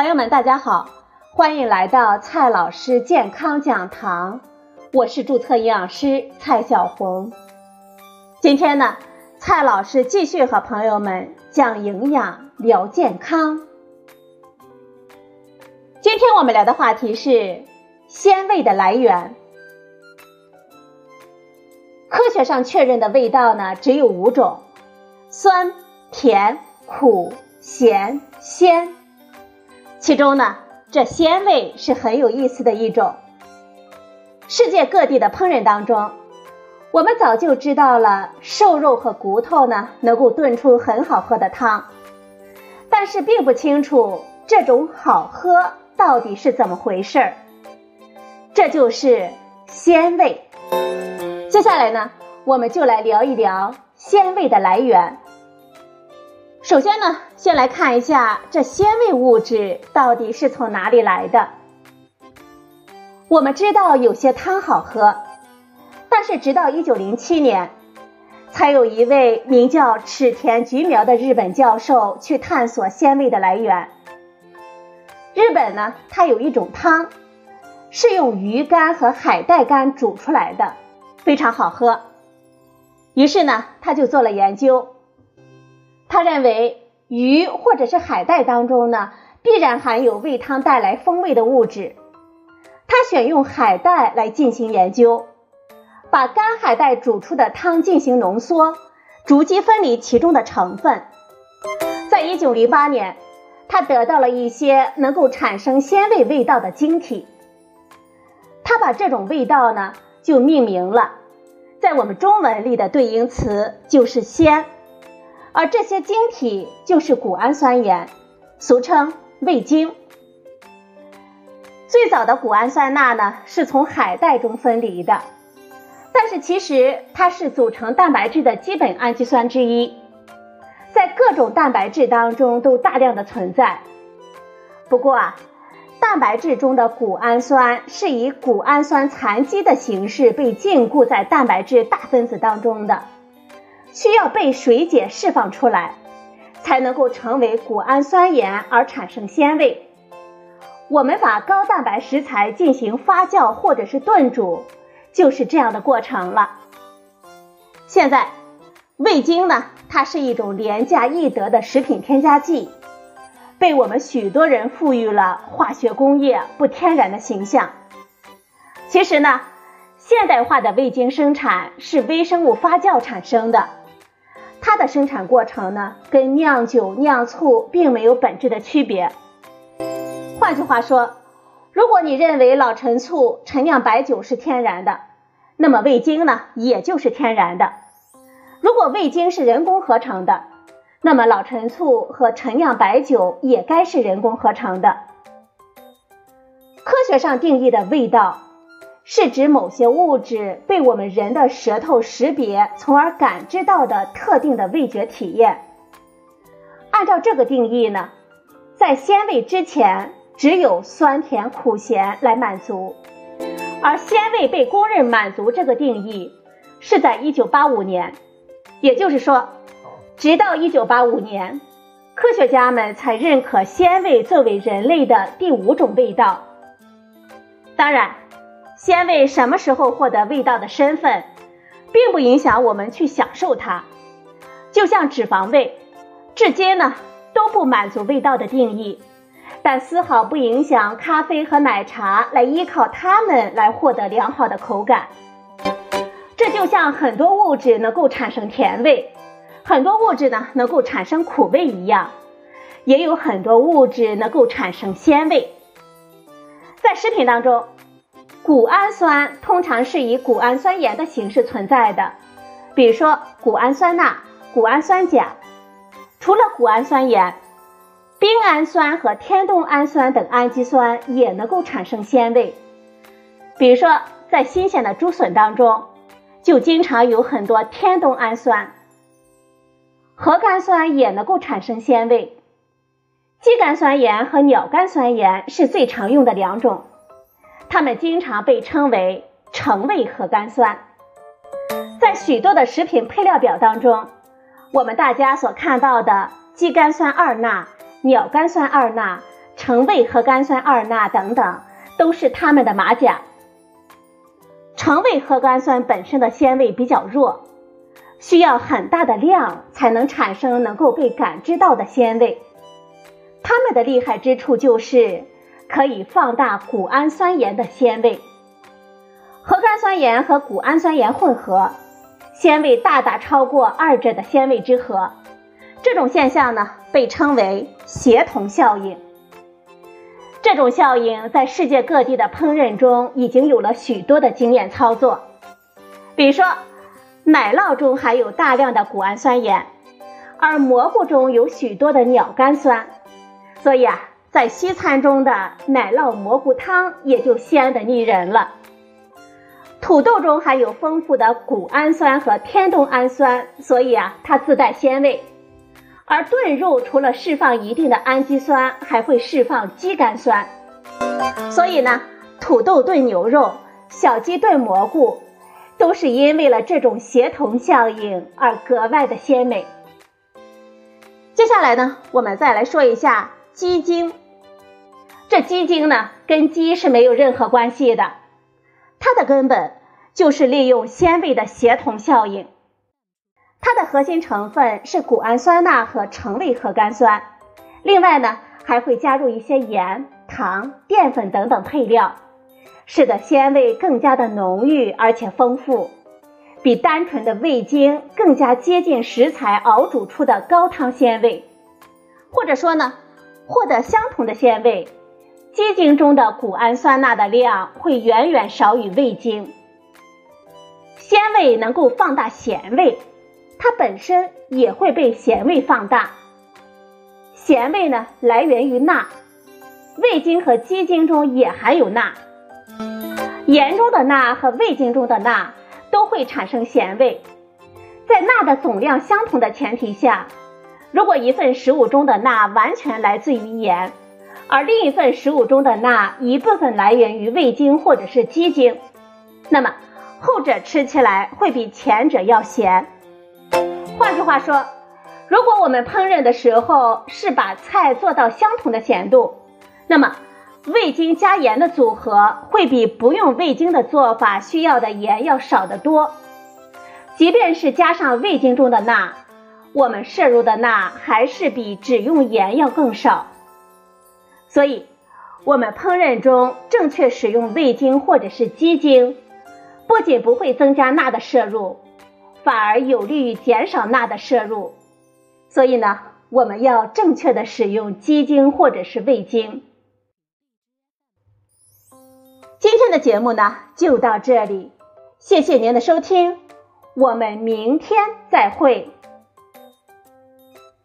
朋友们，大家好，欢迎来到蔡老师健康讲堂，我是注册营养师蔡小红。今天呢，蔡老师继续和朋友们讲营养聊健康。今天我们聊的话题是鲜味的来源。科学上确认的味道呢，只有五种：酸、甜、苦、咸、鲜。其中呢，这鲜味是很有意思的一种。世界各地的烹饪当中，我们早就知道了瘦肉和骨头呢能够炖出很好喝的汤，但是并不清楚这种好喝到底是怎么回事儿。这就是鲜味。接下来呢，我们就来聊一聊鲜味的来源。首先呢，先来看一下这鲜味物质到底是从哪里来的。我们知道有些汤好喝，但是直到一九零七年，才有一位名叫池田菊苗的日本教授去探索鲜味的来源。日本呢，它有一种汤，是用鱼干和海带干煮出来的，非常好喝。于是呢，他就做了研究。他认为鱼或者是海带当中呢，必然含有为汤带来风味的物质。他选用海带来进行研究，把干海带煮出的汤进行浓缩，逐级分离其中的成分。在一九零八年，他得到了一些能够产生鲜味味道的晶体。他把这种味道呢，就命名了，在我们中文里的对应词就是鲜。而这些晶体就是谷氨酸盐，俗称味精。最早的谷氨酸钠呢，是从海带中分离的，但是其实它是组成蛋白质的基本氨基酸之一，在各种蛋白质当中都大量的存在。不过啊，蛋白质中的谷氨酸是以谷氨酸残基的形式被禁锢在蛋白质大分子当中的。需要被水解释放出来，才能够成为谷氨酸盐而产生鲜味。我们把高蛋白食材进行发酵或者是炖煮，就是这样的过程了。现在，味精呢，它是一种廉价易得的食品添加剂，被我们许多人赋予了化学工业不天然的形象。其实呢，现代化的味精生产是微生物发酵产生的。它的生产过程呢，跟酿酒、酿醋并没有本质的区别。换句话说，如果你认为老陈醋、陈酿白酒是天然的，那么味精呢，也就是天然的。如果味精是人工合成的，那么老陈醋和陈酿白酒也该是人工合成的。科学上定义的味道。是指某些物质被我们人的舌头识别，从而感知到的特定的味觉体验。按照这个定义呢，在鲜味之前，只有酸甜苦咸来满足。而鲜味被公认满足这个定义，是在一九八五年，也就是说，直到一九八五年，科学家们才认可鲜味作为人类的第五种味道。当然。鲜味什么时候获得味道的身份，并不影响我们去享受它。就像脂肪味，至今呢都不满足味道的定义，但丝毫不影响咖啡和奶茶来依靠它们来获得良好的口感。这就像很多物质能够产生甜味，很多物质呢能够产生苦味一样，也有很多物质能够产生鲜味。在食品当中。谷氨酸通常是以谷氨酸盐的形式存在的，比如说谷氨酸钠、谷氨酸钾。除了谷氨酸盐，冰氨酸和天冬氨酸等氨基酸也能够产生鲜味。比如说，在新鲜的竹笋当中，就经常有很多天冬氨酸。核苷酸也能够产生鲜味。肌苷酸盐和鸟苷酸盐是最常用的两种。它们经常被称为橙味核苷酸，在许多的食品配料表当中，我们大家所看到的肌苷酸二钠、鸟苷酸二钠、橙味核苷酸二钠等等，都是它们的马甲。橙味核苷酸本身的鲜味比较弱，需要很大的量才能产生能够被感知到的鲜味。它们的厉害之处就是可以放大谷氨酸盐的鲜味。核苷酸盐和谷氨酸盐混合，鲜味大大超过二者的鲜味之和。这种现象呢，被称为协同效应。这种效应在世界各地的烹饪中已经有了许多的经验操作。比如说，奶酪中含有大量的谷氨酸盐，而蘑菇中有许多的鸟苷酸，所以啊，在西餐中的奶酪蘑菇汤也就鲜的腻人了。土豆中含有丰富的谷氨酸和天冬氨酸，所以啊，它自带鲜味。而炖肉除了释放一定的氨基酸，还会释放肌苷酸，所以呢，土豆炖牛肉、小鸡炖蘑菇，都是因为了这种协同效应而格外的鲜美。接下来呢，我们再来说一下鸡精。这鸡精呢，跟鸡是没有任何关系的，它的根本就是利用鲜味的协同效应。它的核心成分是谷氨酸钠和橙味核苷酸，另外呢还会加入一些盐、糖、淀粉等等配料，使得鲜味更加的浓郁而且丰富，比单纯的味精更加接近食材熬煮出的高汤鲜味。或者说呢，获得相同的鲜味，鸡精中的谷氨酸钠的量会远远少于味精。鲜味能够放大咸味。它本身也会被咸味放大，咸味呢来源于钠，味精和鸡精中也含有钠，盐中的钠和味精中的钠都会产生咸味。在钠的总量相同的前提下，如果一份食物中的钠完全来自于盐，而另一份食物中的钠一部分来源于味精或者是鸡精，那么后者吃起来会比前者要咸。换句话说，如果我们烹饪的时候是把菜做到相同的咸度，那么味精加盐的组合会比不用味精的做法需要的盐要少得多。即便是加上味精中的钠，我们摄入的钠还是比只用盐要更少。所以，我们烹饪中正确使用味精或者是鸡精，不仅不会增加钠的摄入。反而有利于减少钠的摄入，所以呢，我们要正确的使用鸡精或者是味精。今天的节目呢就到这里，谢谢您的收听，我们明天再会。